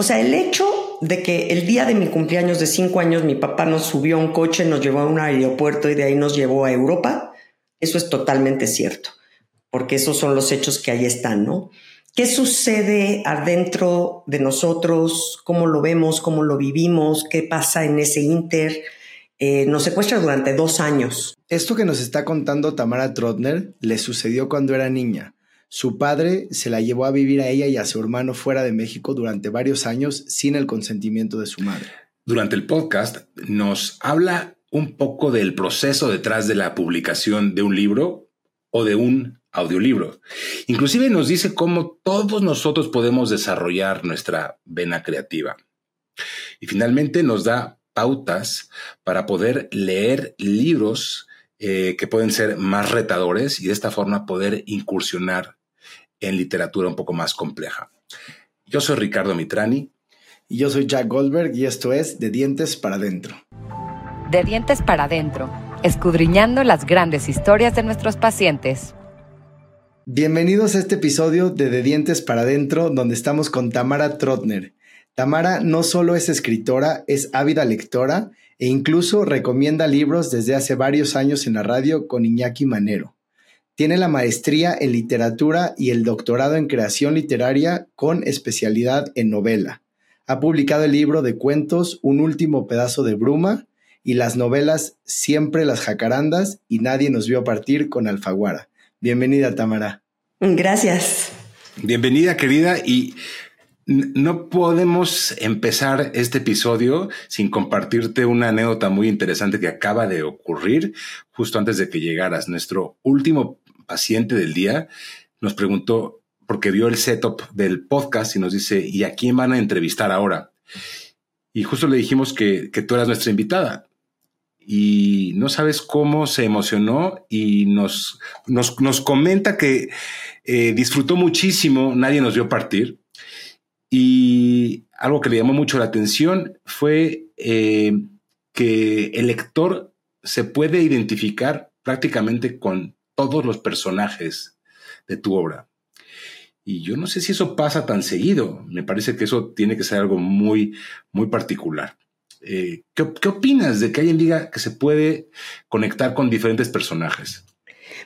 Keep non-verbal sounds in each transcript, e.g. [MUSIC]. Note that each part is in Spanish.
O sea, el hecho de que el día de mi cumpleaños de cinco años mi papá nos subió a un coche, nos llevó a un aeropuerto y de ahí nos llevó a Europa, eso es totalmente cierto, porque esos son los hechos que ahí están, ¿no? ¿Qué sucede adentro de nosotros? ¿Cómo lo vemos? ¿Cómo lo vivimos? ¿Qué pasa en ese inter? Eh, nos secuestra durante dos años. Esto que nos está contando Tamara Trotner le sucedió cuando era niña. Su padre se la llevó a vivir a ella y a su hermano fuera de México durante varios años sin el consentimiento de su madre. Durante el podcast nos habla un poco del proceso detrás de la publicación de un libro o de un audiolibro. Inclusive nos dice cómo todos nosotros podemos desarrollar nuestra vena creativa. Y finalmente nos da pautas para poder leer libros eh, que pueden ser más retadores y de esta forma poder incursionar en literatura un poco más compleja. Yo soy Ricardo Mitrani. Y yo soy Jack Goldberg y esto es De Dientes para Adentro. De Dientes para Adentro, escudriñando las grandes historias de nuestros pacientes. Bienvenidos a este episodio de De Dientes para Adentro, donde estamos con Tamara Trotner. Tamara no solo es escritora, es ávida lectora e incluso recomienda libros desde hace varios años en la radio con Iñaki Manero. Tiene la maestría en literatura y el doctorado en creación literaria con especialidad en novela. Ha publicado el libro de cuentos Un último pedazo de bruma y las novelas Siempre las jacarandas y Nadie nos vio partir con Alfaguara. Bienvenida, Tamara. Gracias. Bienvenida, querida. Y no podemos empezar este episodio sin compartirte una anécdota muy interesante que acaba de ocurrir justo antes de que llegaras. Nuestro último paciente del día nos preguntó, porque vio el setup del podcast y nos dice, ¿y a quién van a entrevistar ahora? Y justo le dijimos que, que tú eras nuestra invitada y no sabes cómo se emocionó y nos, nos, comenta que eh, disfrutó muchísimo, nadie nos vio partir. Y algo que le llamó mucho la atención fue eh, que el lector se puede identificar prácticamente con todos los personajes de tu obra. Y yo no sé si eso pasa tan seguido. Me parece que eso tiene que ser algo muy, muy particular. Eh, ¿qué, opinas de que alguien diga que se puede conectar con diferentes personajes?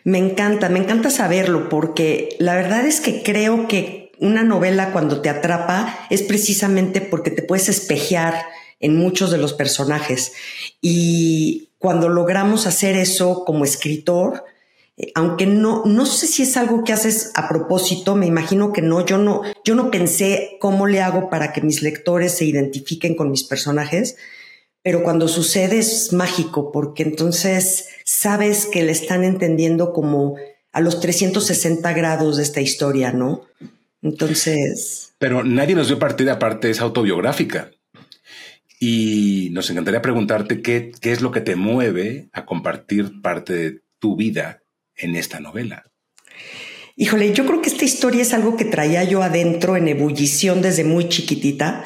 Me encanta, me encanta saberlo porque la verdad es que creo que una novela cuando te atrapa es precisamente porque te puedes espejear en muchos de los personajes y cuando logramos hacer eso como escritor, aunque no, no sé si es algo que haces a propósito, me imagino que no, yo no, yo no pensé cómo le hago para que mis lectores se identifiquen con mis personajes, pero cuando sucede es mágico, porque entonces sabes que le están entendiendo como a los 360 grados de esta historia, ¿no? Entonces... Pero nadie nos dio partida aparte, es autobiográfica. Y nos encantaría preguntarte qué, qué es lo que te mueve a compartir parte de tu vida en esta novela? Híjole, yo creo que esta historia es algo que traía yo adentro en ebullición desde muy chiquitita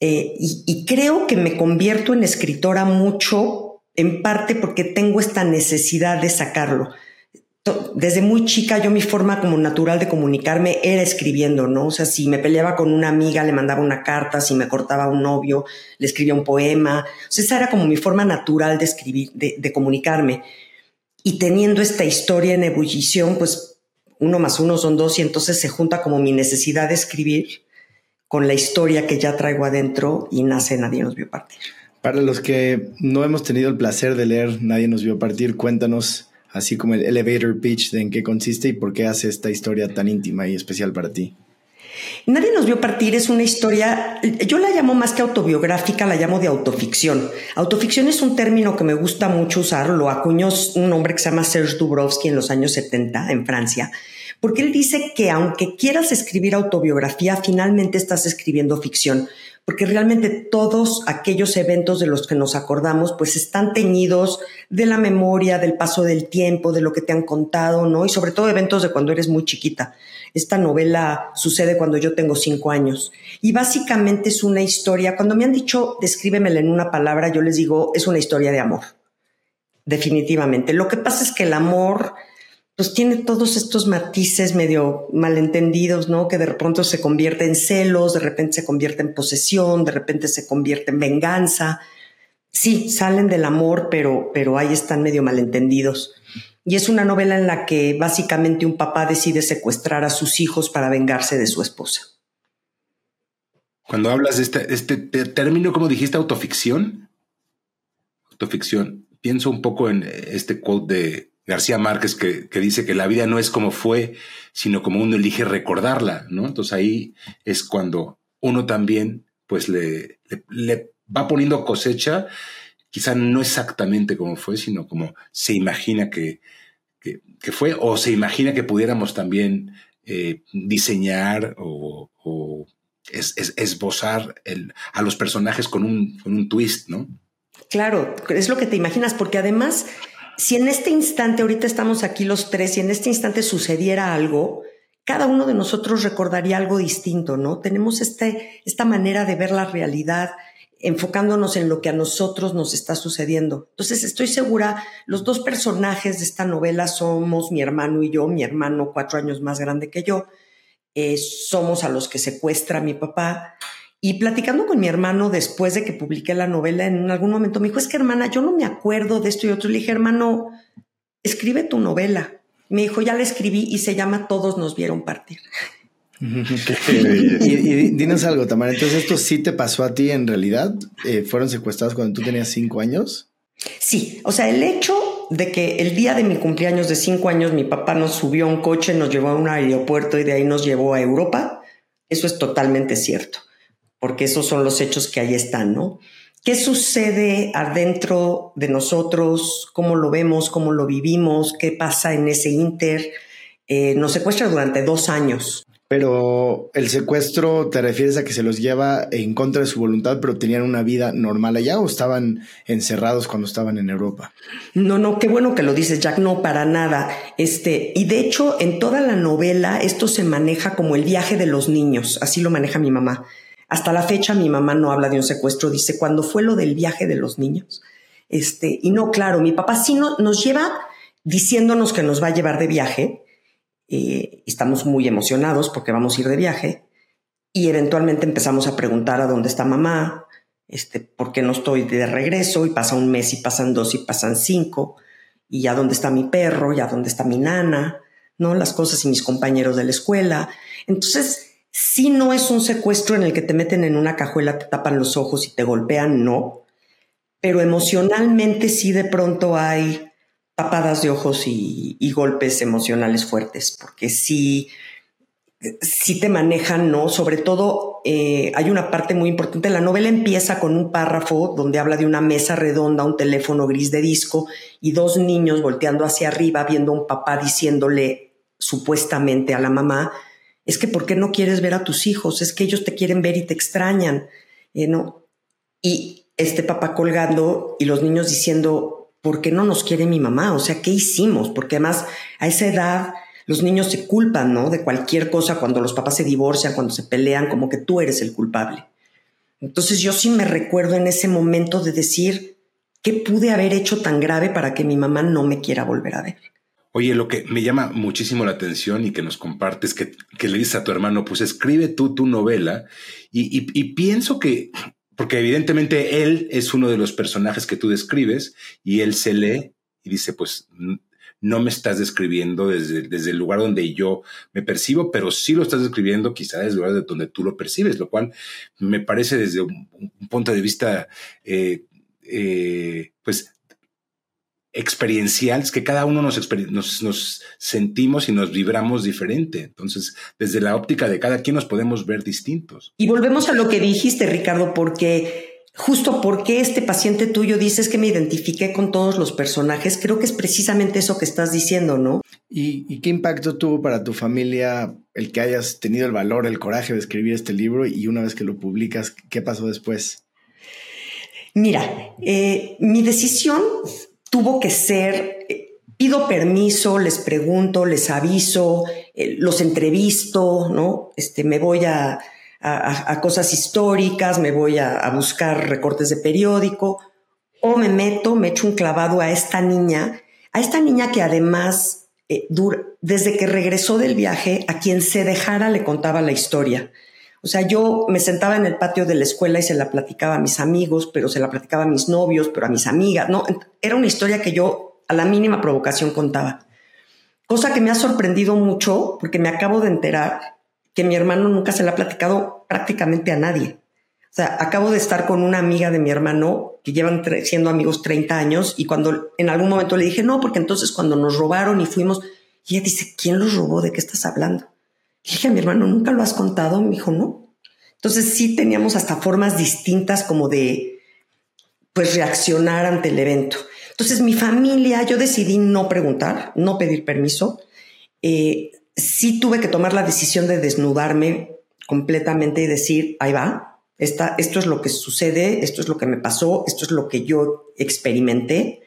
eh, y, creo que me convierto en escritora mucho, en parte porque tengo esta necesidad de sacarlo. Desde muy chica yo mi forma como natural de comunicarme era escribiendo, ¿no? O sea, si me peleaba con una amiga, le mandaba una carta, si me cortaba un novio, le escribía un poema. O sea, esa era como mi forma natural de escribir, de comunicarme. Y teniendo esta historia en ebullición, pues uno más uno son dos y entonces se junta como mi necesidad de escribir con la historia que ya traigo adentro y nace Nadie nos vio partir. Para los que no hemos tenido el placer de leer Nadie nos vio partir, cuéntanos así como el elevator pitch de en qué consiste y por qué hace esta historia tan íntima y especial para ti. Nadie nos vio partir es una historia, yo la llamo más que autobiográfica, la llamo de autoficción. Autoficción es un término que me gusta mucho usar, lo acuñó un hombre que se llama Serge Dubrovsky en los años 70 en Francia, porque él dice que aunque quieras escribir autobiografía, finalmente estás escribiendo ficción, porque realmente todos aquellos eventos de los que nos acordamos, pues están teñidos de la memoria, del paso del tiempo, de lo que te han contado, ¿no? Y sobre todo eventos de cuando eres muy chiquita. Esta novela sucede cuando yo tengo cinco años. Y básicamente es una historia, cuando me han dicho, descríbemela en una palabra, yo les digo, es una historia de amor. Definitivamente. Lo que pasa es que el amor pues tiene todos estos matices medio malentendidos, ¿no? Que de repente se convierte en celos, de repente se convierte en posesión, de repente se convierte en venganza. Sí, salen del amor, pero, pero ahí están medio malentendidos. Y es una novela en la que básicamente un papá decide secuestrar a sus hijos para vengarse de su esposa. Cuando hablas de este, este término, ¿cómo dijiste? Autoficción. Autoficción. Pienso un poco en este quote de García Márquez que, dice que la vida no es como fue, sino como uno elige recordarla, ¿no? Entonces ahí es cuando uno también pues le, le, va poniendo cosecha, quizá no exactamente como fue, sino como se imagina que, que, fue, o se imagina que pudiéramos también eh, diseñar o, esbozar el, a los personajes con un, con un twist, ¿no? Claro, es lo que te imaginas, porque además si en este instante, ahorita estamos aquí los tres, y en este instante sucediera algo, cada uno de nosotros recordaría algo distinto, ¿no? Tenemos este, esta manera de ver la realidad enfocándonos en lo que a nosotros nos está sucediendo. Entonces, estoy segura, los dos personajes de esta novela somos mi hermano y yo, mi hermano cuatro años más grande que yo, eh, somos a los que secuestra mi papá y platicando con mi hermano después de que publiqué la novela, en algún momento me dijo, es que hermana, yo no me acuerdo de esto y otro. Le dije, hermano, escribe tu novela. Me dijo, ya la escribí y se llama Todos nos vieron partir. [LAUGHS] y, dinos algo, Tamara. Entonces, ¿esto sí te pasó a ti en realidad? Eh, ¿Fueron secuestrados cuando tú tenías cinco años? Sí, o sea, el hecho de que el día de mi cumpleaños de cinco años mi papá nos subió a un coche, nos llevó a un aeropuerto y de ahí nos llevó a Europa, eso es totalmente cierto porque esos son los hechos que ahí están, ¿no? ¿Qué sucede adentro de nosotros? ¿Cómo lo vemos? ¿Cómo lo vivimos? ¿Qué pasa en ese inter? Eh, nos secuestra durante dos años. Pero el secuestro, ¿te refieres a que se los lleva en contra de su voluntad, pero tenían una vida normal allá o estaban encerrados cuando estaban en Europa? No, no, qué bueno que lo dices, Jack, no, para nada. Este, y de hecho, en toda la novela esto se maneja como el viaje de los niños, así lo maneja mi mamá. Hasta la fecha mi mamá no habla de un secuestro, dice, cuando fue lo del viaje de los niños. Este, y no, claro, mi papá sí no, nos lleva diciéndonos que nos va a llevar de viaje. Eh, estamos muy emocionados porque vamos a ir de viaje. Y eventualmente empezamos a preguntar a dónde está mamá, este, por qué no estoy de regreso, y pasa un mes, y pasan dos, y pasan cinco, y a dónde está mi perro, y a dónde está mi nana, ¿no? Las cosas y mis compañeros de la escuela. Entonces, si no es un secuestro en el que te meten en una cajuela, te tapan los ojos y te golpean, no. Pero emocionalmente sí de pronto hay tapadas de ojos y, golpes emocionales fuertes, porque sí, sí te manejan, ¿no? Sobre todo eh, hay una parte muy importante. La novela empieza con un párrafo donde habla de una mesa redonda, un teléfono gris de disco y dos niños volteando hacia arriba viendo a un papá diciéndole supuestamente a la mamá, es que ¿por qué no quieres ver a tus hijos? Es que ellos te quieren ver y te extrañan, eh, ¿no? Y este papá colgando y los niños diciendo, ¿por qué no nos quiere mi mamá? O sea, ¿qué hicimos? Porque además a esa edad los niños se culpan, ¿no? De cualquier cosa cuando los papás se divorcian, cuando se pelean, como que tú eres el culpable. Entonces yo sí me recuerdo en ese momento de decir, ¿qué pude haber hecho tan grave para que mi mamá no me quiera volver a ver? Oye, lo que me llama muchísimo la atención y que nos compartes, que, que le dices a tu hermano, pues escribe tú tu novela y, y, pienso que, porque evidentemente él es uno de los personajes que tú describes y él se lee y dice, pues no me estás describiendo desde, desde el lugar donde yo me percibo, pero sí lo estás describiendo quizá desde el lugar de donde tú lo percibes, lo cual me parece desde un, punto de vista, eh, eh, pues experienciales que cada uno nos, nos, sentimos y nos vibramos diferente. Entonces, desde la óptica de cada quien nos podemos ver distintos. Y volvemos a lo que dijiste, Ricardo, porque justo porque este paciente tuyo dices que me identifiqué con todos los personajes, creo que es precisamente eso que estás diciendo, ¿no? ¿Y, ¿Y, qué impacto tuvo para tu familia el que hayas tenido el valor, el coraje de escribir este libro y una vez que lo publicas, qué pasó después? Mira, eh, mi decisión tuvo que ser, eh, pido permiso, les pregunto, les aviso, eh, los entrevisto, ¿no? Este, me voy a, a, cosas históricas, me voy a, a, buscar recortes de periódico, o me meto, me echo un clavado a esta niña, a esta niña que además eh, desde que regresó del viaje, a quien se dejara le contaba la historia. O sea, yo me sentaba en el patio de la escuela y se la platicaba a mis amigos, pero se la platicaba a mis novios, pero a mis amigas, ¿no? Era una historia que yo a la mínima provocación contaba. Cosa que me ha sorprendido mucho porque me acabo de enterar que mi hermano nunca se la ha platicado prácticamente a nadie. O sea, acabo de estar con una amiga de mi hermano que llevan siendo amigos 30 años y cuando en algún momento le dije, no, porque entonces cuando nos robaron y fuimos, y ella dice, ¿quién los robó? ¿De qué estás hablando? Dije a mi hermano, ¿nunca lo has contado? Me dijo, no. Entonces sí teníamos hasta formas distintas como de, pues, reaccionar ante el evento. Entonces mi familia, yo decidí no preguntar, no pedir permiso. Eh, sí tuve que tomar la decisión de desnudarme completamente y decir, ahí va, esta, esto es lo que sucede, esto es lo que me pasó, esto es lo que yo experimenté.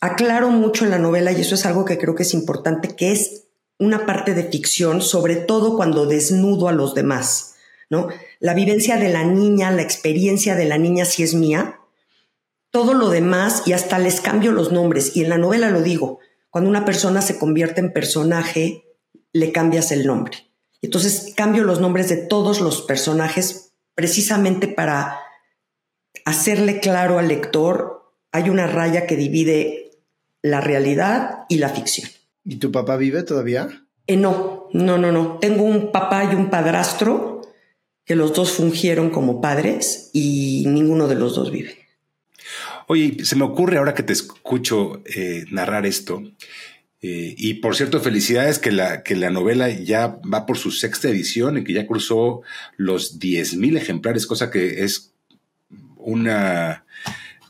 Aclaro mucho en la novela, y eso es algo que creo que es importante, que es una parte de ficción, sobre todo cuando desnudo a los demás, ¿no? La vivencia de la niña, la experiencia de la niña sí es mía, todo lo demás, y hasta les cambio los nombres, y en la novela lo digo, cuando una persona se convierte en personaje, le cambias el nombre. Entonces cambio los nombres de todos los personajes precisamente para hacerle claro al lector, hay una raya que divide la realidad y la ficción. ¿Y tu papá vive todavía? Eh, no, no, no, no. Tengo un papá y un padrastro que los dos fungieron como padres y ninguno de los dos vive. Oye, se me ocurre ahora que te escucho eh, narrar esto, eh, y por cierto, felicidades que la, que la novela ya va por su sexta edición y que ya cruzó los 10.000 ejemplares, cosa que es una,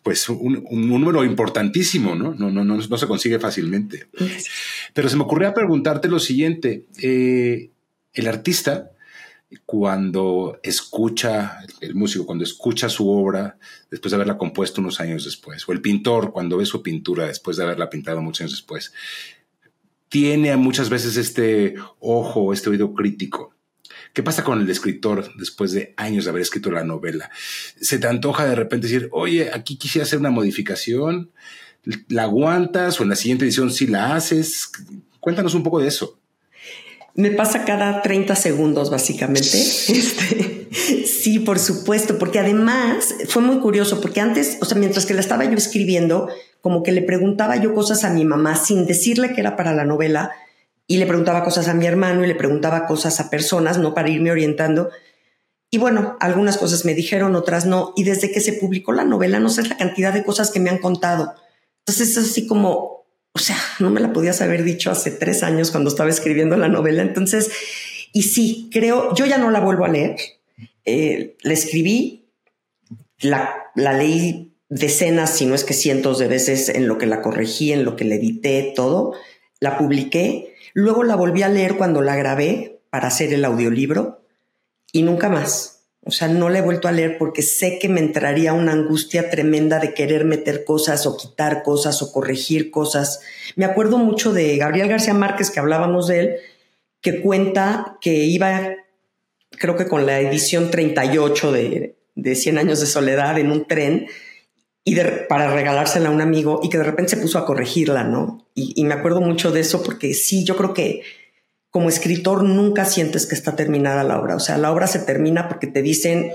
pues un, número importantísimo, ¿no? No, no, no, no se consigue fácilmente. Pero se me ocurrió preguntarte lo siguiente. Eh, el artista, cuando escucha, el músico, cuando escucha su obra después de haberla compuesto unos años después, o el pintor cuando ve su pintura después de haberla pintado muchos años después, tiene muchas veces este ojo, este oído crítico. ¿Qué pasa con el escritor después de años de haber escrito la novela? ¿Se te antoja de repente decir, oye, aquí quisiera hacer una modificación? ¿La aguantas o en la siguiente edición sí la haces? Cuéntanos un poco de eso. Me pasa cada 30 segundos, básicamente. Este, sí, por supuesto, porque además fue muy curioso, porque antes, o sea, mientras que la estaba yo escribiendo, como que le preguntaba yo cosas a mi mamá sin decirle que era para la novela y le preguntaba cosas a mi hermano y le preguntaba cosas a personas, no para irme orientando. Y bueno, algunas cosas me dijeron, otras no. Y desde que se publicó la novela, no sé la cantidad de cosas que me han contado. Entonces es así como, o sea, no me la podías haber dicho hace tres años cuando estaba escribiendo la novela. Entonces, y sí, creo, yo ya no la vuelvo a leer. Eh, la escribí, la, la leí decenas, si no es que cientos de veces en lo que la corregí, en lo que le edité, todo. La publiqué. Luego la volví a leer cuando la grabé para hacer el audiolibro y nunca más. O sea, no la he vuelto a leer porque sé que me entraría una angustia tremenda de querer meter cosas o quitar cosas o corregir cosas. Me acuerdo mucho de Gabriel García Márquez, que hablábamos de él, que cuenta que iba, creo que con la edición 38 de, de 100 años de soledad en un tren y para regalársela a un amigo y que de repente se puso a corregirla, ¿no? Y, me acuerdo mucho de eso porque sí, yo creo que como escritor nunca sientes que está terminada la obra. O sea, la obra se termina porque te dicen,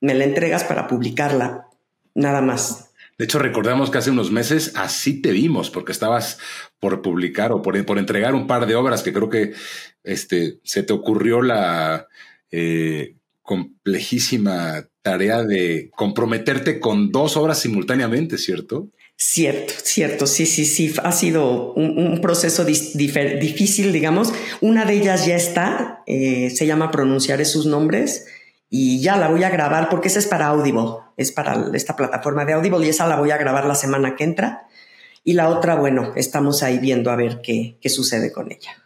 me la entregas para publicarla, nada más. De hecho, recordamos que hace unos meses así te vimos, porque estabas por publicar o por, por entregar un par de obras que creo que este, se te ocurrió la eh, complejísima tarea de comprometerte con dos obras simultáneamente, ¿cierto? Cierto, cierto, sí, sí, sí, ha sido un, proceso difícil, digamos. Una de ellas ya está, eh, se llama Pronunciaré sus nombres y ya la voy a grabar porque esa es para Audible, es para esta plataforma de Audible y esa la voy a grabar la semana que entra. Y la otra, bueno, estamos ahí viendo a ver qué, qué sucede con ella.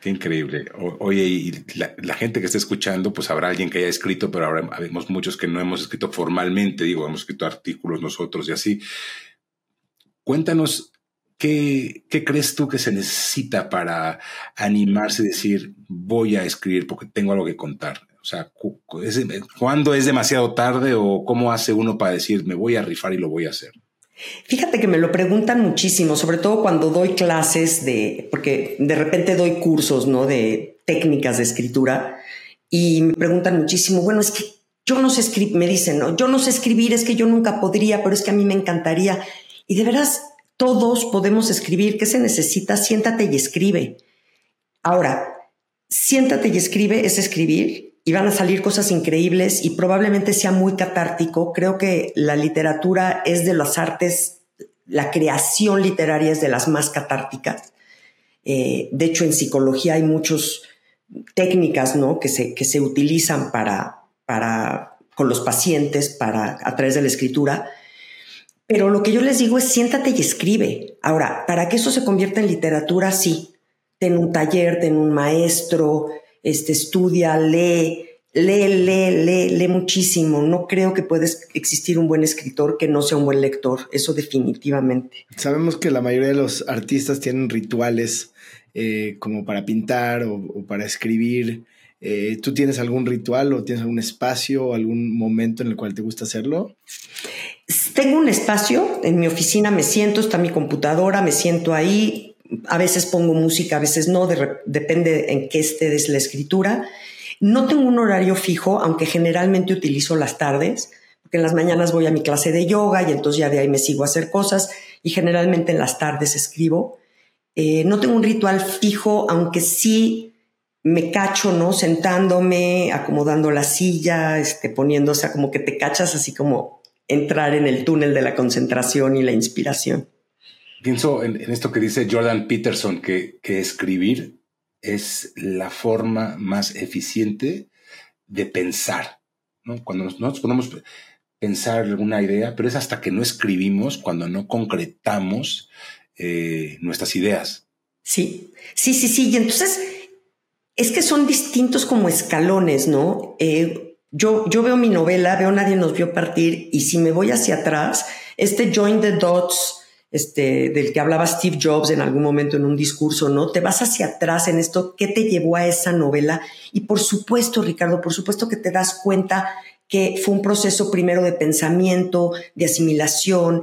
Qué increíble. oye, y la, gente que está escuchando, pues habrá alguien que haya escrito, pero habrá habemos muchos que no hemos escrito formalmente, digo, hemos escrito artículos nosotros y así. Cuéntanos ¿Qué, ¿qué, crees tú que se necesita para animarse y decir voy a escribir porque tengo algo que contar? O sea, ¿cuándo es demasiado tarde o cómo hace uno para decir me voy a rifar y lo voy a hacer? Fíjate que me lo preguntan muchísimo, sobre todo cuando doy clases de, porque de repente doy cursos, ¿no? De técnicas de escritura y me preguntan muchísimo, bueno, es que yo no sé escribir, me dicen, yo no sé escribir, es que yo nunca podría, pero es que a mí me encantaría. Y de veras, todos podemos escribir. ¿Qué se necesita? Siéntate y escribe. Ahora, siéntate y escribe es escribir y van a salir cosas increíbles y probablemente sea muy catártico. Creo que la literatura es de las artes, la creación literaria es de las más catárticas. Eh, de hecho, en psicología hay muchas técnicas ¿no? que, se, que se utilizan para, para, con los pacientes para, a través de la escritura. Pero lo que yo les digo es siéntate y escribe. Ahora, para que eso se convierta en literatura, sí. Ten un taller, ten un maestro, este, estudia, lee, lee, lee, lee, lee muchísimo. No creo que pueda existir un buen escritor que no sea un buen lector. Eso definitivamente. Sabemos que la mayoría de los artistas tienen rituales eh, como para pintar o, para escribir. Eh, ¿Tú tienes algún ritual o tienes algún espacio o algún momento en el cual te gusta hacerlo? Tengo un espacio, en mi oficina me siento, está mi computadora, me siento ahí, a veces pongo música, a veces no, depende en qué esté desde la escritura. No tengo un horario fijo, aunque generalmente utilizo las tardes, porque en las mañanas voy a mi clase de yoga y entonces ya de ahí me sigo a hacer cosas y generalmente en las tardes escribo. Eh, no tengo un ritual fijo, aunque sí me cacho, ¿no? Sentándome, acomodando la silla, este, poniéndose, como que te cachas así como entrar en el túnel de la concentración y la inspiración. Pienso en, esto que dice Jordan Peterson, que, que escribir es la forma más eficiente de pensar. ¿no? Cuando nosotros podemos pensar alguna idea, pero es hasta que no escribimos, cuando no concretamos eh, nuestras ideas. Sí, sí, sí, sí. Y entonces es que son distintos como escalones, ¿no? Eh, yo, yo veo mi novela, veo Nadie nos vio partir y si me voy hacia atrás, este Join the Dots, este, del que hablaba Steve Jobs en algún momento en un discurso, ¿no? Te vas hacia atrás en esto, ¿qué te llevó a esa novela? Y por supuesto, Ricardo, por supuesto que te das cuenta que fue un proceso primero de pensamiento, de asimilación,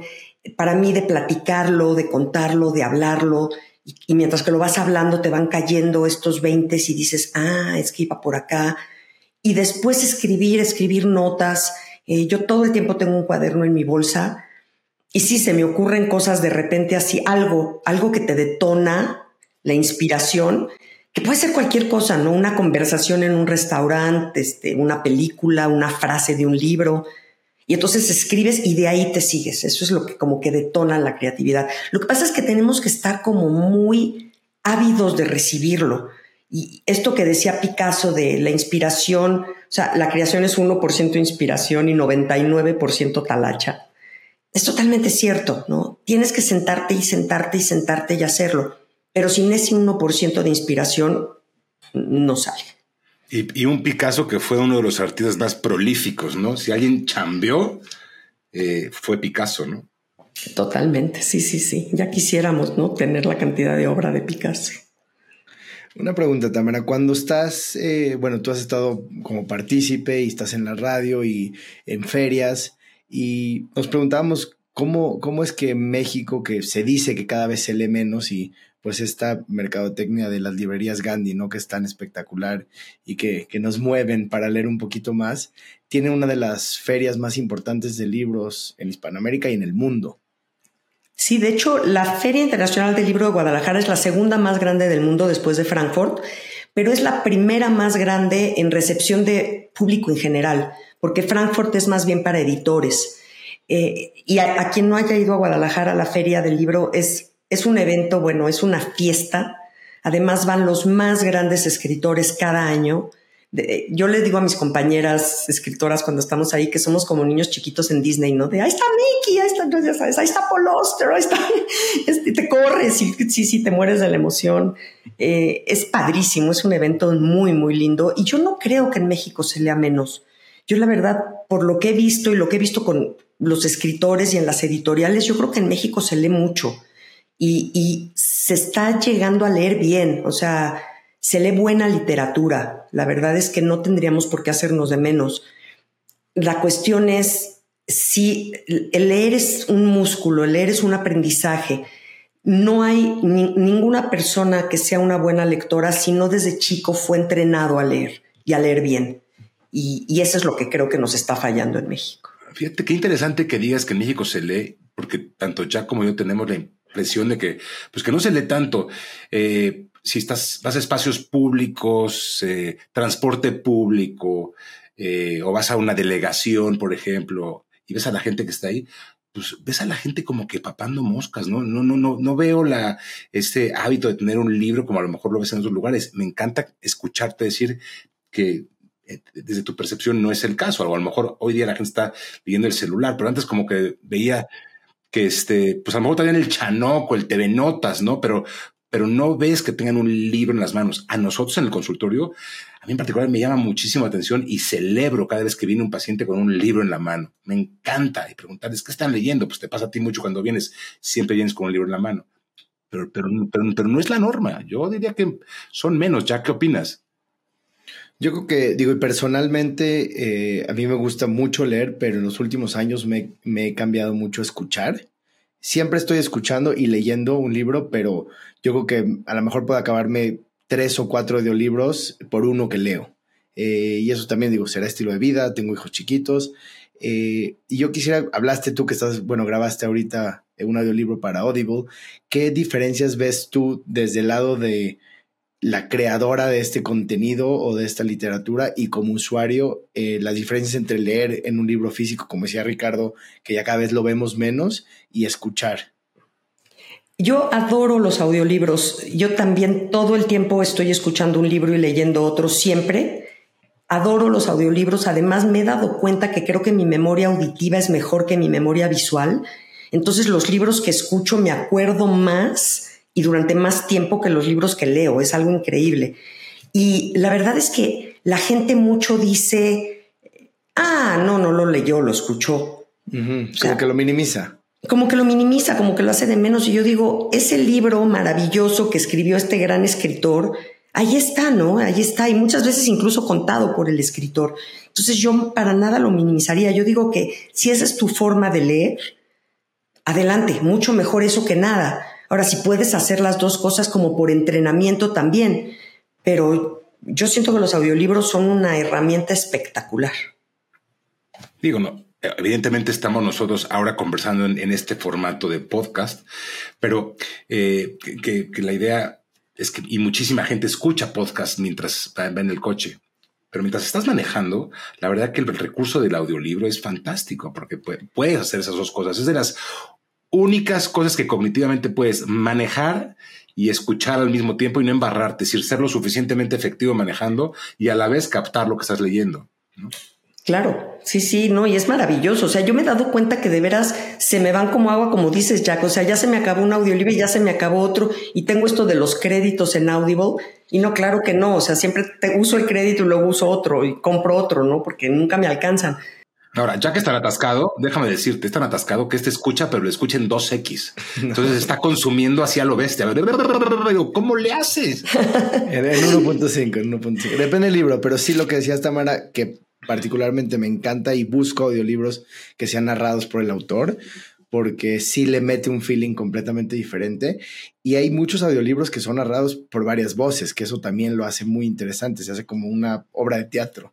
para mí de platicarlo, de contarlo, de hablarlo, y, mientras que lo vas hablando te van cayendo estos 20 y dices, ah, es que iba por acá. Y después escribir, escribir notas. Eh, yo todo el tiempo tengo un cuaderno en mi bolsa y sí, se me ocurren cosas de repente así, algo, algo que te detona la inspiración, que puede ser cualquier cosa, ¿no? Una conversación en un restaurante, este, una película, una frase de un libro. Y entonces escribes y de ahí te sigues. Eso es lo que como que detona la creatividad. Lo que pasa es que tenemos que estar como muy ávidos de recibirlo. Y esto que decía Picasso de la inspiración, o sea, la creación es 1% inspiración y 99% talacha. Es totalmente cierto, ¿no? Tienes que sentarte y sentarte y sentarte y hacerlo. Pero sin ese 1% de inspiración, no sale. Y, un Picasso que fue uno de los artistas más prolíficos, ¿no? Si alguien chambeó, eh, fue Picasso, ¿no? Totalmente, sí, sí, sí. Ya quisiéramos, ¿no? Tener la cantidad de obra de Picasso. Una pregunta, Tamara. Cuando estás, eh, bueno, tú has estado como partícipe y estás en la radio y en ferias y nos preguntábamos cómo, cómo es que México, que se dice que cada vez se lee menos y pues esta mercadotecnia de las librerías Gandhi, ¿no? Que es tan espectacular y que, nos mueven para leer un poquito más, tiene una de las ferias más importantes de libros en Hispanoamérica y en el mundo. Sí, de hecho, la Feria Internacional del Libro de Guadalajara es la segunda más grande del mundo después de Frankfurt, pero es la primera más grande en recepción de público en general, porque Frankfurt es más bien para editores. Eh, y a, quien no haya ido a Guadalajara, la Feria del Libro es es un evento, bueno, es una fiesta. Además van los más grandes escritores cada año. yo le digo a mis compañeras escritoras cuando estamos ahí que somos como niños chiquitos en Disney, ¿no? De ahí está Mickey, ahí está, ya sabes, ahí está Paul ahí está, [LAUGHS] este, te corres y sí, sí, te mueres de la emoción. Eh, es padrísimo, es un evento muy, muy lindo y yo no creo que en México se lea menos. Yo la verdad, por lo que he visto y lo que he visto con los escritores y en las editoriales, yo creo que en México se lee mucho y, se está llegando a leer bien, o sea, se lee buena literatura. La verdad es que no tendríamos por qué hacernos de menos. La cuestión es si el leer es un músculo, el leer es un aprendizaje. No hay ninguna persona que sea una buena lectora si no desde chico fue entrenado a leer y a leer bien. Y, eso es lo que creo que nos está fallando en México. Fíjate qué interesante que digas que en México se lee, porque tanto Jack como yo tenemos la impresión de que, pues que no se lee tanto. Eh, si estás, vas a espacios públicos, eh, transporte público, eh, o vas a una delegación, por ejemplo, y ves a la gente que está ahí, pues ves a la gente como que papando moscas, ¿no? No, no, no, no veo la, este hábito de tener un libro como a lo mejor lo ves en otros lugares. Me encanta escucharte decir que desde tu percepción no es el caso. O a lo mejor hoy día la gente está leyendo el celular, pero antes como que veía que este, pues a lo mejor también el chanoco, el TV Notas, ¿no? Pero, pero no ves que tengan un libro en las manos. A nosotros en el consultorio, a mí en particular me llama muchísimo la atención y celebro cada vez que viene un paciente con un libro en la mano. Me encanta y preguntarles qué están leyendo. Pues te pasa a ti mucho cuando vienes, siempre vienes con un libro en la mano. Pero, pero, pero, pero no es la norma. Yo diría que son menos. ¿Ya qué opinas? Yo creo que, digo, personalmente eh, a mí me gusta mucho leer, pero en los últimos años me, me, he cambiado mucho a escuchar. Siempre estoy escuchando y leyendo un libro, pero yo creo que a lo mejor puedo acabarme tres o cuatro audiolibros por uno que leo. Eh, y eso también, digo, será estilo de vida, tengo hijos chiquitos. Eh, y yo quisiera, hablaste tú que estás, bueno, grabaste ahorita un audiolibro para Audible. ¿Qué diferencias ves tú desde el lado de la creadora de este contenido o de esta literatura y como usuario eh, las diferencias entre leer en un libro físico, como decía Ricardo, que ya cada vez lo vemos menos, y escuchar. Yo adoro los audiolibros. Yo también todo el tiempo estoy escuchando un libro y leyendo otro siempre. Adoro los audiolibros. Además, me he dado cuenta que creo que mi memoria auditiva es mejor que mi memoria visual. Entonces, los libros que escucho me acuerdo más y durante más tiempo que los libros que leo. Es algo increíble. Y la verdad es que la gente mucho dice, ah, no, no lo leyó, lo escuchó. como que lo minimiza. Como que lo minimiza, como que lo hace de menos. Y yo digo, ese libro maravilloso que escribió este gran escritor, ahí está, ¿no? Ahí está. Y muchas veces incluso contado por el escritor. Entonces yo para nada lo minimizaría. Yo digo que si esa es tu forma de leer, adelante, mucho mejor eso que nada. Ahora, si puedes hacer las dos cosas como por entrenamiento también, pero yo siento que los audiolibros son una herramienta espectacular. Digo, no, evidentemente estamos nosotros ahora conversando en, este formato de podcast, pero eh, que, la idea es que, y muchísima gente escucha podcast mientras va, en el coche. Pero mientras estás manejando, la verdad que el recurso del audiolibro es fantástico porque puedes hacer esas dos cosas. Es de las únicas cosas que cognitivamente puedes manejar y escuchar al mismo tiempo y no embarrarte, es decir, ser lo suficientemente efectivo manejando y a la vez captar lo que estás leyendo. Claro, sí, sí, no, y es maravilloso. O sea, yo me he dado cuenta que de veras se me van como agua, como dices, Jack. O sea, ya se me acabó un audiolibro y ya se me acabó otro. Y tengo esto de los créditos en Audible. Y no, claro que no. O sea, siempre te uso el crédito y luego uso otro y compro otro, ¿no? Porque nunca me alcanzan. Ahora, ya que está atascado, déjame decirte, es tan atascado que este escucha, pero lo escucha en 2X. Entonces está consumiendo hacia lo bestia. ¿Cómo le haces? [LAUGHS] en 1.5, en 1.5. Depende del libro, pero sí lo que decía Tamara, que particularmente me encanta y busco audiolibros que sean narrados por el autor, porque sí le mete un feeling completamente diferente. Y hay muchos audiolibros que son narrados por varias voces, que eso también lo hace muy interesante, se hace como una obra de teatro.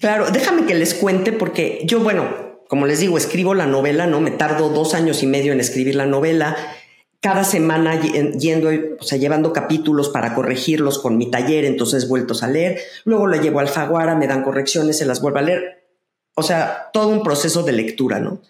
Claro, déjame que les cuente porque yo, bueno, como les digo, escribo la novela, ¿no? Me tardo dos años y medio en escribir la novela. Cada semana yendo, o sea, llevando capítulos para corregirlos con mi taller, entonces vueltos a leer. Luego lo llevo al Faguara, me dan correcciones, se las vuelvo a leer. O sea, todo un proceso de lectura, ¿no?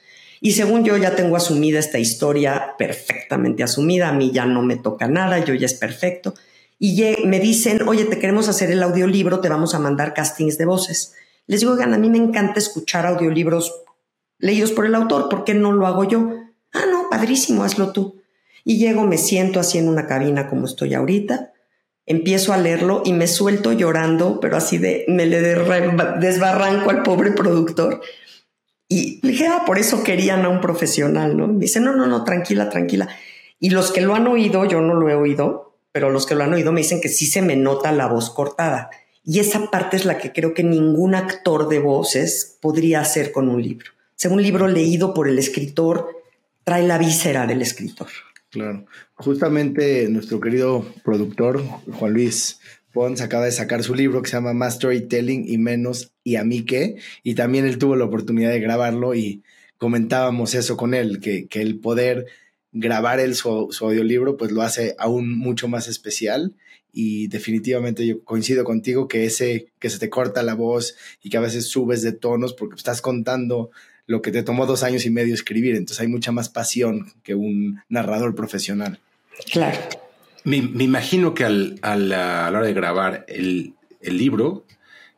Y según yo ya tengo asumida esta historia perfectamente asumida, a mí ya no me toca nada, yo ya es perfecto. Y me dicen, oye, te queremos hacer el audiolibro, te vamos a mandar castings de voces. Les digo, oigan, a mí me encanta escuchar audiolibros leídos por el autor, ¿por qué no lo hago yo? Ah, no, padrísimo, hazlo tú. Y llego, me siento así en una cabina como estoy ahorita, empiezo a leerlo y me suelto llorando, pero así de, me le desbarranco al pobre productor. Y dije, ah, por eso querían a un profesional, ¿no? Me dice, no, no, no, tranquila, tranquila. Y los que lo han oído, yo no lo he oído, pero los que lo han oído me dicen que sí se me nota la voz cortada. Y esa parte es la que creo que ningún actor de voces podría hacer con un libro. sea, un libro leído por el escritor trae la víscera del escritor. Claro. Justamente nuestro querido productor, Juan Luis Pons, acaba de sacar su libro que se llama Más Storytelling y Menos y a mí qué. Y también él tuvo la oportunidad de grabarlo y comentábamos eso con él, que, que el poder grabar el, su, su, audiolibro pues lo hace aún mucho más especial y definitivamente yo coincido contigo que ese que se te corta la voz y que a veces subes de tonos porque estás contando lo que te tomó dos años y medio escribir. Entonces hay mucha más pasión que un narrador profesional. Claro. Me, me imagino que al, al, a la hora de grabar el, el, libro,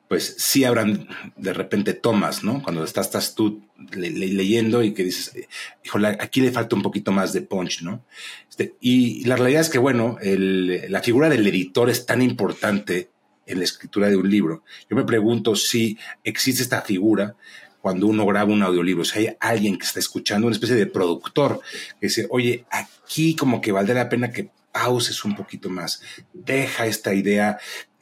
pues sí habrán de repente tomas, ¿no? Cuando estás, estás tú le, le, leyendo y que dices, híjole, aquí le falta un poquito más de punch, ¿no? Este, y la realidad es que, bueno, el, la figura del editor es tan importante en la escritura de un libro. Yo me pregunto si existe esta figura cuando uno graba un audiolibro, sea, hay alguien que está escuchando, una especie de productor, que dice, oye, aquí como que valdría la pena que pauses un poquito más, deja esta idea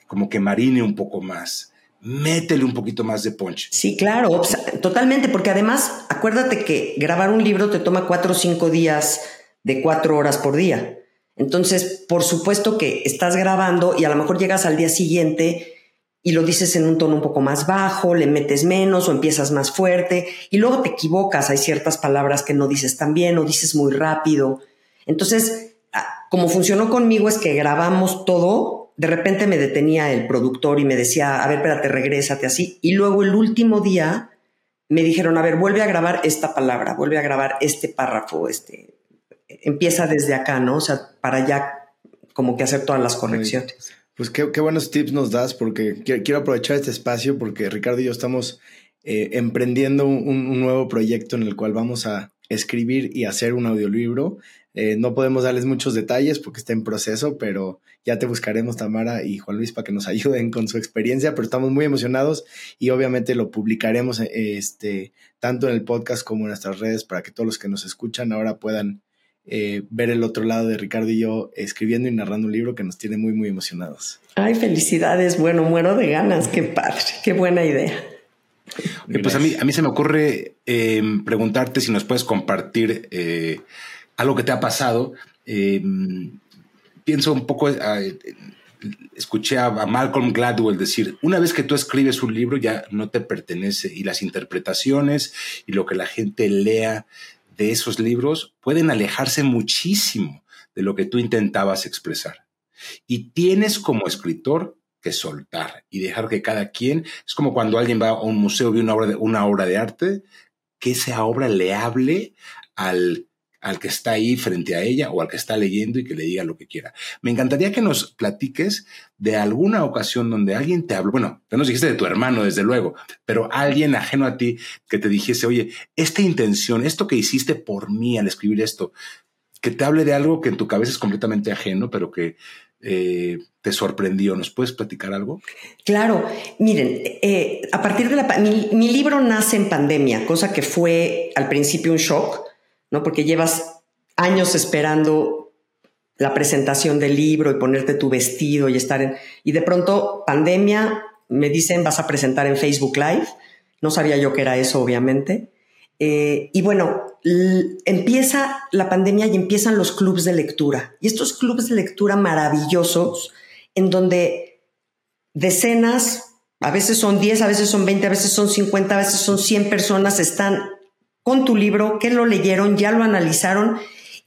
como que marine un poco más, métele un poquito más de punch. Sí, claro, totalmente, porque además, acuérdate que grabar un libro te toma cuatro o cinco días de cuatro horas por día. Entonces, por supuesto que estás grabando y a lo mejor llegas al día siguiente y lo dices en un tono un poco más bajo, le metes menos o empiezas más fuerte y luego te equivocas, hay ciertas palabras que no dices tan bien o dices muy rápido. Entonces, como funcionó conmigo es que grabamos todo, de repente me detenía el productor y me decía, a ver, espérate, regrésate así. Y luego el último día me dijeron, a ver, vuelve a grabar esta palabra, vuelve a grabar este párrafo, este, empieza desde acá, ¿no? O sea, para ya como que hacer todas las correcciones. Pues qué, qué, buenos tips nos das, porque quiero aprovechar este espacio porque Ricardo y yo estamos eh, emprendiendo un, un, nuevo proyecto en el cual vamos a escribir y hacer un audiolibro. Eh, no podemos darles muchos detalles porque está en proceso, pero ya te buscaremos, Tamara y Juan Luis, para que nos [LAUGHS] ayuden con su experiencia, pero estamos muy emocionados y obviamente lo publicaremos este, tanto en el podcast como en nuestras redes para que todos los que nos escuchan ahora puedan eh, ver el otro lado de Ricardo y yo escribiendo y narrando un libro que nos tiene muy, muy emocionados. Ay, felicidades. Bueno, muero de ganas. Qué padre. Qué buena idea. Oye, pues a mí, a mí se me ocurre eh, preguntarte si nos puedes compartir eh, algo que te ha pasado. Eh, pienso un poco, escuché a, a Malcolm Gladwell decir, una vez que tú escribes un libro ya no te pertenece y las interpretaciones y lo que la gente lea de esos libros pueden alejarse muchísimo de lo que tú intentabas expresar. Y tienes como escritor que soltar y dejar que cada quien, es como cuando alguien va a un museo y ve una obra de, una obra de arte, que esa obra le hable al, al que está ahí frente a ella o al que está leyendo y que le diga lo que quiera. Me encantaría que nos platiques de alguna ocasión donde alguien te habló, bueno, ya nos dijiste de tu hermano, desde luego, pero alguien ajeno a ti que te dijese, oye, esta intención, esto que hiciste por mí al escribir esto, que te hable de algo que en tu cabeza es completamente ajeno, pero que eh, te sorprendió. ¿Nos puedes platicar algo? Claro, miren, eh, a partir de la... Mi, mi, libro nace en pandemia, cosa que fue al principio un shock, ¿no? Porque llevas años esperando la presentación del libro y ponerte tu vestido y estar en... Y de pronto, pandemia, me dicen, vas a presentar en Facebook Live. No sabía yo que era eso, obviamente. Eh, y bueno, empieza la pandemia y empiezan los clubes de lectura. Y estos clubes de lectura maravillosos, en donde decenas, a veces son 10, a veces son 20, a veces son 50, a veces son 100 personas, están con tu libro, que lo leyeron, ya lo analizaron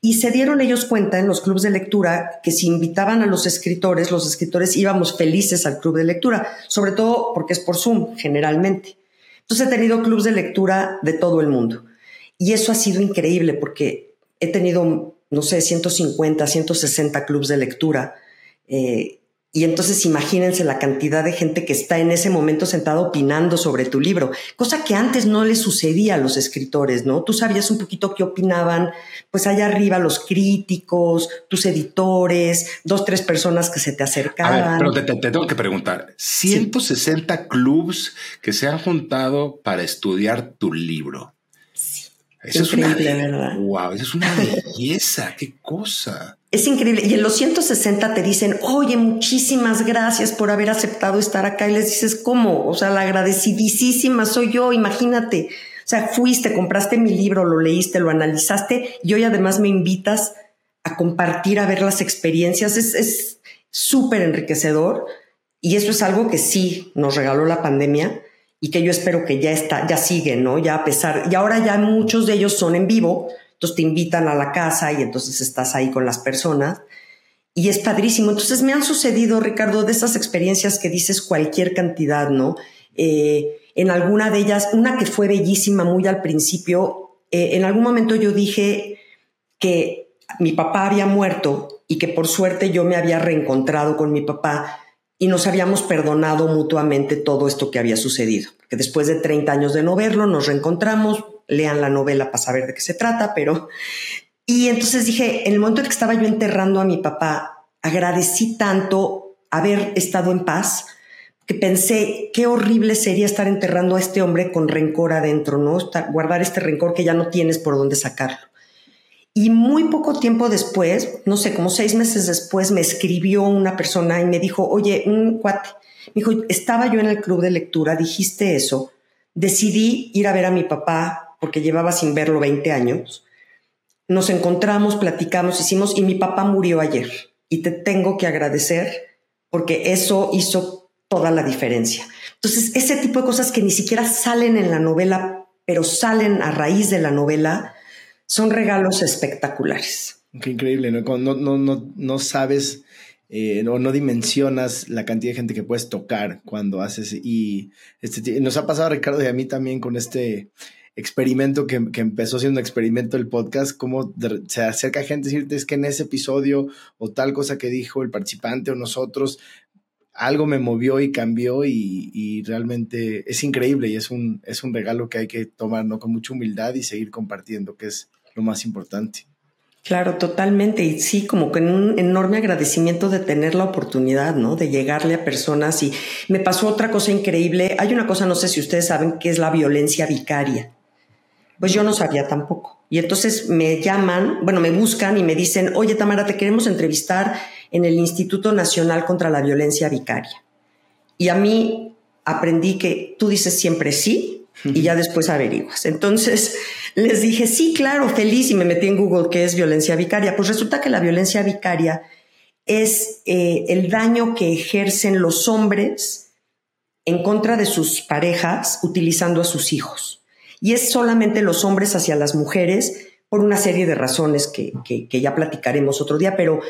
y se dieron ellos cuenta en los clubes de lectura que si invitaban a los escritores, los escritores íbamos felices al club de lectura, sobre todo porque es por Zoom generalmente. Entonces he tenido clubes de lectura de todo el mundo. Y eso ha sido increíble porque he tenido, no sé, 150, 160 clubes de lectura. Eh, y entonces imagínense la cantidad de gente que está en ese momento sentado opinando sobre tu libro, cosa que antes no le sucedía a los escritores, ¿no? Tú sabías un poquito qué opinaban, pues allá arriba los críticos, tus editores, dos, tres personas que se te acercaban. A ver, pero te, te, te tengo que preguntar, 160 sí. clubs que se han juntado para estudiar tu libro. Eso Increíble, es una, ¿verdad? Wow, eso es una belleza, [LAUGHS] qué cosa. Es increíble. Y en los 160 te dicen, oye, muchísimas gracias por haber aceptado estar acá. Y les dices, ¿cómo? O sea, la agradecidísima soy yo, imagínate. O sea, fuiste, compraste mi libro, lo leíste, lo analizaste y hoy además me invitas a compartir, a ver las experiencias. Es súper enriquecedor y eso es algo que sí nos regaló la pandemia y que yo espero que ya está, ya sigue, ¿no? Ya a pesar, y ahora ya muchos de ellos son en vivo, entonces te invitan a la casa y entonces estás ahí con las personas y es padrísimo. Entonces me han sucedido, Ricardo, de esas experiencias que dices cualquier cantidad, ¿no? Eh, en alguna de ellas, una que fue bellísima muy al principio, eh, en algún momento yo dije que mi papá había muerto y que por suerte yo me había reencontrado con mi papá y nos habíamos perdonado mutuamente todo esto que había sucedido. Que después de 30 años de no verlo, nos reencontramos, lean la novela para saber de qué se trata, pero... Y entonces dije, en el momento en que estaba yo enterrando a mi papá, agradecí tanto haber estado en paz, que pensé, qué horrible sería estar enterrando a este hombre con rencor adentro, ¿no? guardar este rencor que ya no tienes por dónde sacarlo. Y muy poco tiempo después, no sé, como seis meses después, me escribió una persona y me dijo, oye, un cuate, me dijo, estaba yo en el club de lectura, dijiste eso, decidí ir a ver a mi papá porque llevaba sin verlo 20 años. Nos encontramos, platicamos, hicimos y mi papá murió ayer. Y te tengo que agradecer porque eso hizo toda la diferencia. Entonces, ese tipo de cosas que ni siquiera salen en la novela, pero salen a raíz de la novela, son regalos espectaculares. Qué increíble, ¿no? no, no, no, sabes eh, o no dimensionas la cantidad de gente que puedes tocar cuando haces. Y este, nos ha pasado, Ricardo, y a mí también con este experimento que, que empezó siendo un experimento el podcast, cómo se acerca gente a decirte es que en ese episodio o tal cosa que dijo el participante o nosotros, algo me movió y cambió y, y, realmente es increíble y es un, es un regalo que hay que tomar ¿no? con mucha humildad y seguir compartiendo, que es lo más importante. Claro, totalmente. Y sí, como que un enorme agradecimiento de tener la oportunidad, ¿no? De llegarle a personas. Y me pasó otra cosa increíble. Hay una cosa, no sé si ustedes saben, que es la violencia vicaria. Pues yo no sabía tampoco. Y entonces me llaman, bueno, me buscan y me dicen, oye, Tamara, te queremos entrevistar en el Instituto Nacional contra la Violencia Vicaria. Y a mí aprendí que tú dices siempre sí y ya después averiguas. Entonces les dije, sí, claro, feliz y me metí en Google qué es violencia vicaria. Pues resulta que la violencia vicaria es eh, el daño que ejercen los hombres en contra de sus parejas utilizando a sus hijos. Y es solamente los hombres hacia las mujeres por una serie de razones que, que ya platicaremos otro día, pero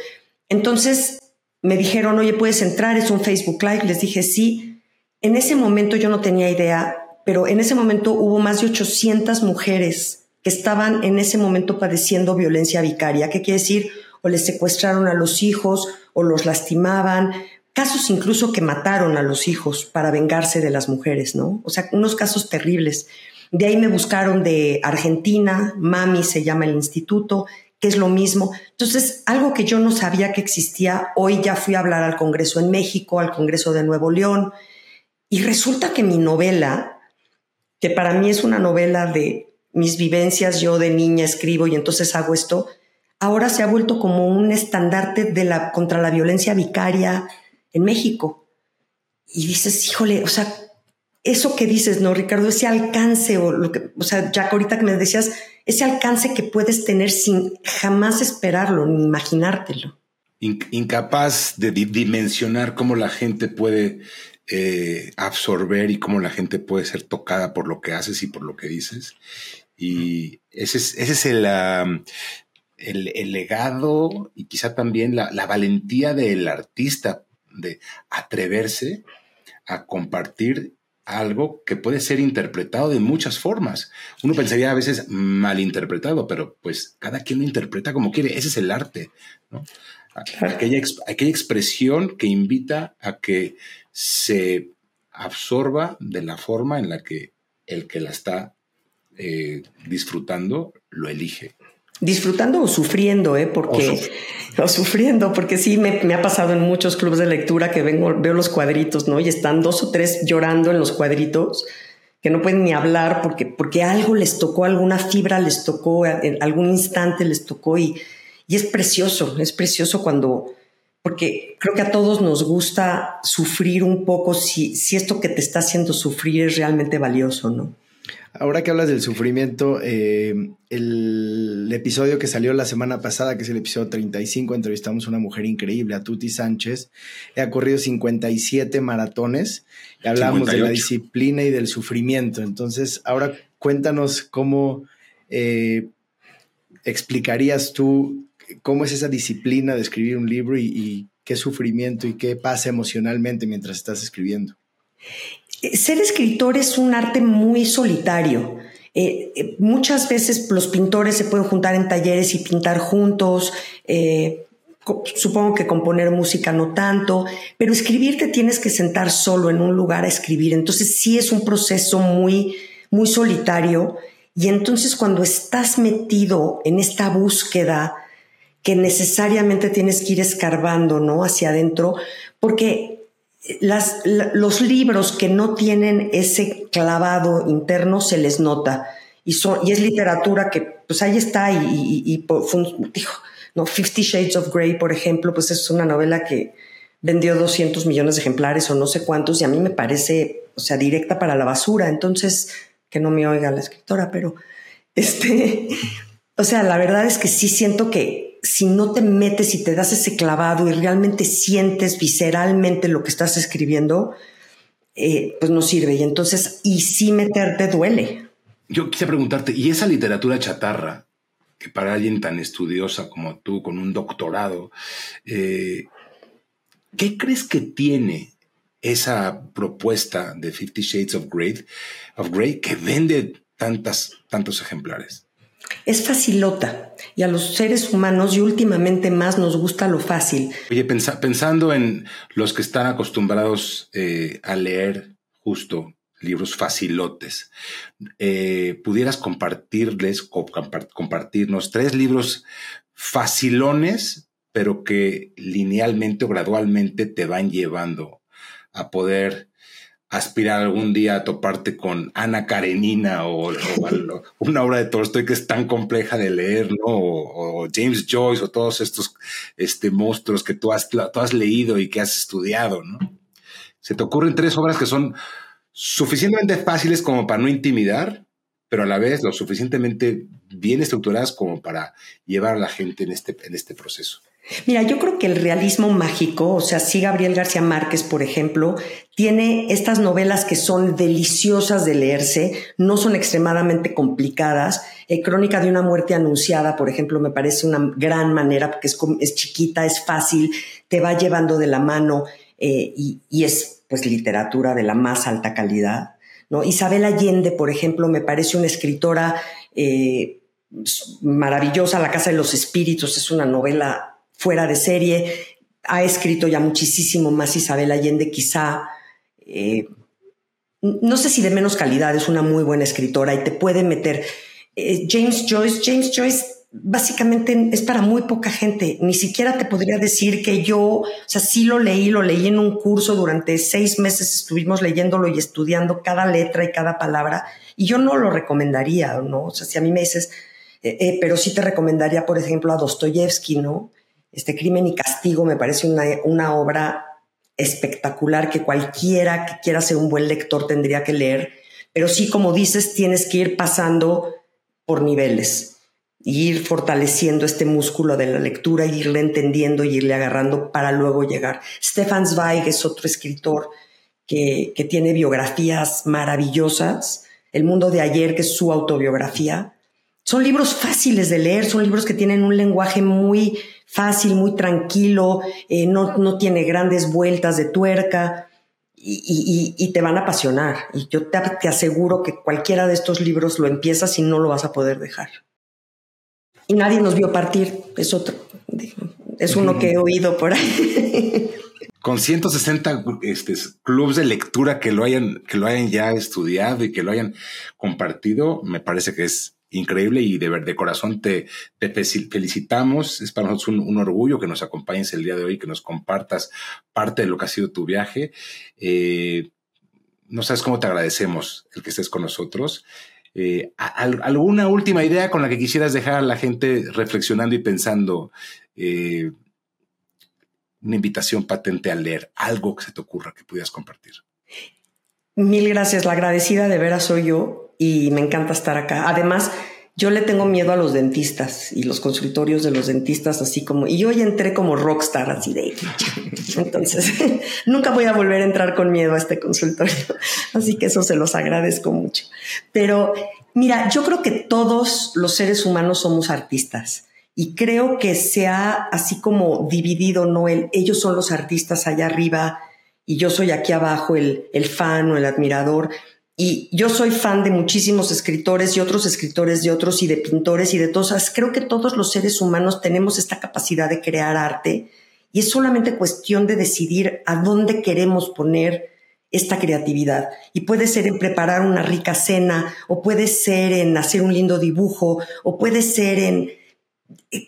entonces me dijeron, oye, puedes entrar, es un Facebook Live. Les dije, sí. En ese momento yo no tenía idea, pero en ese momento hubo más de 800 mujeres que estaban en ese momento padeciendo violencia vicaria. ¿Qué quiere decir? O les secuestraron a los hijos o los lastimaban. Casos incluso que mataron a los hijos para vengarse de las mujeres, ¿no? O sea, unos casos terribles. De ahí me buscaron de Argentina, Mami se llama el instituto, que es lo mismo. Entonces, algo que yo no sabía que existía, hoy ya fui a hablar al Congreso en México, al Congreso de Nuevo León, y resulta que mi novela, que para mí es una novela de mis vivencias, yo de niña escribo y entonces hago esto, ahora se ha vuelto como un estandarte de la, contra la violencia vicaria en México. Y dices, híjole, o sea, eso que dices, ¿no, Ricardo? Ese alcance o lo que, o sea, ya ahorita que me decías, ese alcance que puedes tener sin jamás esperarlo ni imaginártelo. Incapaz de dimensionar cómo la gente puede eh, absorber y cómo la gente puede ser tocada por lo que haces y por lo que dices. Y ese es, ese es el, el, legado y quizá también la, la valentía del artista de atreverse a compartir algo que puede ser interpretado de muchas formas. Uno pensaría a veces mal interpretado, pero pues cada quien lo interpreta como quiere. Ese es el arte, ¿no? Aquella, aquella expresión que invita a que se absorba de la forma en la que el que la está eh, disfrutando lo elige disfrutando o sufriendo, ¿eh? Porque, o, [LAUGHS] sufriendo, porque sí me, ha pasado en muchos clubes de lectura que vengo, veo los cuadritos, ¿no? Y están dos o tres llorando en los cuadritos que no pueden ni hablar porque, porque algo les tocó, alguna fibra les tocó, en algún instante les tocó y, y es precioso, es precioso cuando, porque creo que a todos nos gusta sufrir un poco si, si esto que te está haciendo sufrir es realmente valioso, ¿no? Ahora que hablas del sufrimiento, eh, el, episodio que salió la semana pasada, que es el episodio 35, entrevistamos a una mujer increíble, a Tuti Sánchez. Ha corrido 57 maratones y hablamos de la disciplina y del sufrimiento. Entonces, ahora cuéntanos cómo eh, explicarías tú cómo es esa disciplina de escribir un libro y qué sufrimiento y qué pasa emocionalmente mientras estás escribiendo. Ser escritor es un arte muy solitario. Eh, eh, muchas veces los pintores se pueden juntar en talleres y pintar juntos. Eh, supongo que componer música no tanto, pero escribir te tienes que sentar solo en un lugar a escribir. Entonces sí es un proceso muy, muy solitario. Y entonces cuando estás metido en esta búsqueda que necesariamente tienes que ir escarbando, ¿no? Hacia adentro, porque los libros que no tienen ese clavado interno se les nota. Y, son, y es literatura que, pues ahí está, y, y, y no, Fifty Shades of Grey, por ejemplo, pues es una novela que vendió 200 millones de ejemplares o no sé cuántos, y a mí me parece, o sea, directa para la basura. Entonces, que no me oiga la escritora, pero este, [LAUGHS] o sea, la verdad es que sí siento que si no te metes y te das ese clavado y realmente sientes visceralmente lo que estás escribiendo, eh, pues no sirve. Y entonces, y si meterte duele. Yo quise preguntarte, ¿y esa literatura chatarra, que para alguien tan estudiosa como tú, con un doctorado, eh, ¿qué crees que tiene esa propuesta de Fifty Shades of Grey, of Grey que vende tantas, tantos ejemplares? Es facilota y a los seres humanos y últimamente más nos gusta lo fácil. Oye, pensando en los que están acostumbrados eh, a leer justo libros facilotes, eh, ¿pudieras compartirles, compartirnos tres libros facilones, pero que linealmente o gradualmente te van llevando a poder aspirar algún día a toparte con Ana Karenina o, una obra de Tolstoy que es tan compleja de leer, ¿no? O, James Joyce o todos estos este, monstruos que tú has, tú has leído y que has estudiado, ¿no? Se te ocurren tres obras que son suficientemente fáciles como para no intimidar, pero a la vez lo suficientemente bien estructuradas como para llevar a la gente en este, en este proceso. Mira, yo creo que el realismo mágico, o sea, sí Gabriel García Márquez, por ejemplo, tiene estas novelas que son deliciosas de leerse, no son extremadamente complicadas. Eh, Crónica de una muerte anunciada, por ejemplo, me parece una gran manera porque es, es chiquita, es fácil, te va llevando de la mano eh, y, es pues literatura de la más alta calidad. ¿no? Isabel Allende, por ejemplo, me parece una escritora eh, maravillosa. La Casa de los Espíritus es una novela fuera de serie. Ha escrito ya muchísimo más Isabel Allende, quizá, eh, no sé si de menos calidad, es una muy buena escritora y te puede meter. Eh, James Joyce, James Joyce básicamente es para muy poca gente. Ni siquiera te podría decir que yo, o sea, sí lo leí, lo leí en un curso durante seis meses, estuvimos leyéndolo y estudiando cada letra y cada palabra, y yo no lo recomendaría, ¿no? O sea, si a mí me dices, eh, pero sí te recomendaría, por ejemplo, a Dostoyevsky, ¿no? Este Crimen y Castigo me parece una, obra espectacular que cualquiera que quiera ser un buen lector tendría que leer, pero sí, como dices, tienes que ir pasando por niveles y ir fortaleciendo este músculo de la lectura, irle entendiendo y irle agarrando para luego llegar. Stefan Zweig es otro escritor que, que tiene biografías maravillosas. El mundo de ayer, que es su autobiografía. Son libros fáciles de leer, son libros que tienen un lenguaje muy fácil, muy tranquilo, eh, no, no, tiene grandes vueltas de tuerca y, te van a apasionar. Y yo te, te, aseguro que cualquiera de estos libros lo empiezas y no lo vas a poder dejar. Y nadie nos vio partir, es otro, es uno que he oído por ahí. [LAUGHS] Con 160 este, clubes de lectura que lo hayan, que lo hayan ya estudiado y que lo hayan compartido, me parece que es increíble y de, corazón te, te, felicitamos. Es para nosotros un, orgullo que nos acompañes el día de hoy, que nos compartas parte de lo que ha sido tu viaje. Eh, no sabes cómo te agradecemos el que estés con nosotros. Eh, ¿Alguna última idea con la que quisieras dejar a la gente reflexionando y pensando? Eh, una invitación patente a leer, algo que se te ocurra que pudieras compartir. Mil gracias. La agradecida de veras soy yo y me encanta estar acá. Además, yo le tengo miedo a los dentistas y los consultorios de los dentistas, así como, y hoy entré como rockstar, así de, [LAUGHS] entonces, [LAUGHS] nunca voy a volver a entrar con miedo a este consultorio, [LAUGHS] así que eso se los agradezco mucho. Pero mira, yo creo que todos los seres humanos somos artistas y creo que se ha así como dividido, ¿no? El, ellos son los artistas allá arriba y yo soy aquí abajo el, el fan o el admirador. Y yo soy fan de muchísimos escritores y otros escritores de otros y de pintores y de todas. Creo que todos los seres humanos tenemos esta capacidad de crear arte y es solamente cuestión de decidir a dónde queremos poner esta creatividad. Y puede ser en preparar una rica cena, o puede ser en hacer un lindo dibujo, o puede ser en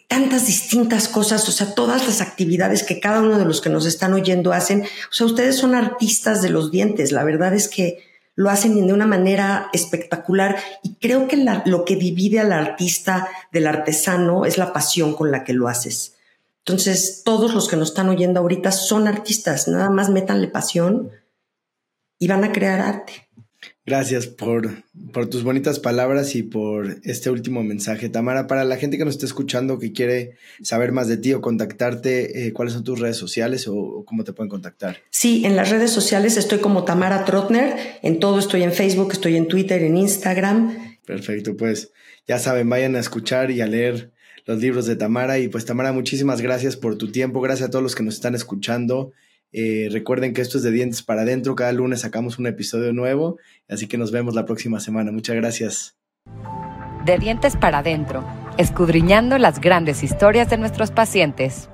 tantas distintas cosas, o sea, todas las actividades que cada uno de los que nos están oyendo hacen. O sea, ustedes son artistas de los dientes. La verdad es que lo hacen de una manera espectacular y creo que lo que divide al artista del artesano es la pasión con la que lo haces. Entonces, todos los que nos están oyendo ahorita son artistas, nada más métanle pasión y van a crear arte. Gracias por, por, tus bonitas palabras y por este último mensaje. Tamara, para la gente que nos está escuchando, que quiere saber más de ti o contactarte, eh, ¿cuáles son tus redes sociales o, cómo te pueden contactar? Sí, en las redes sociales estoy como Tamara Trotner, en todo estoy en Facebook, estoy en Twitter, en Instagram. Perfecto, pues ya saben, vayan a escuchar y a leer los libros de Tamara. Y pues Tamara, muchísimas gracias por tu tiempo, gracias a todos los que nos están escuchando. Eh, recuerden que esto es de dientes para adentro. Cada lunes sacamos un episodio nuevo. Así que nos vemos la próxima semana. Muchas gracias. De dientes para adentro, escudriñando las grandes historias de nuestros pacientes.